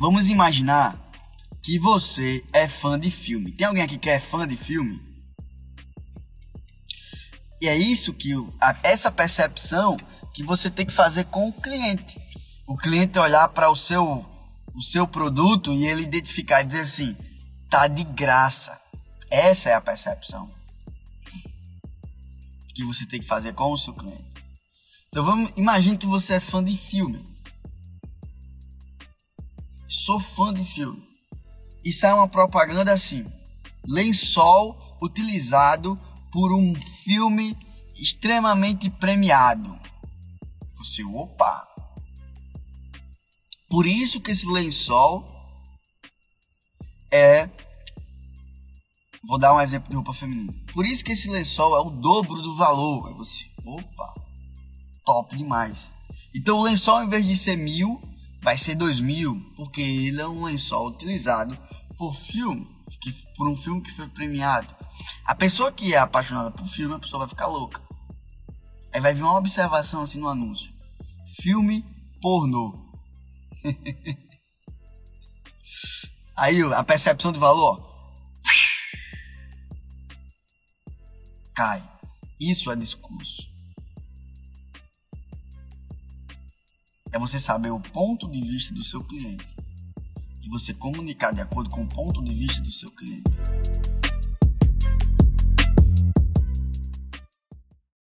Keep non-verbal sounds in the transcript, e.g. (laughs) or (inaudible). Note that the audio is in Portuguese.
Vamos imaginar que você é fã de filme. Tem alguém aqui que é fã de filme? E é isso que essa percepção que você tem que fazer com o cliente. O cliente olhar para o seu o seu produto e ele identificar e dizer assim: tá de graça. Essa é a percepção que você tem que fazer com o seu cliente. Então vamos, imagine que você é fã de filme. Sou fã de filme. E sai uma propaganda assim: lençol utilizado por um filme extremamente premiado. Você, opa! Por isso que esse lençol é. Vou dar um exemplo de roupa feminina. Por isso que esse lençol é o dobro do valor. Aí você, opa, top demais. Então o lençol, em vez de ser mil, vai ser dois mil, porque ele é um lençol utilizado por filme, que, por um filme que foi premiado. A pessoa que é apaixonada por filme, a pessoa vai ficar louca. Aí vai vir uma observação assim no anúncio: filme pornô. (laughs) Aí a percepção de valor cai. Isso é discurso. É você saber o ponto de vista do seu cliente e você comunicar de acordo com o ponto de vista do seu cliente.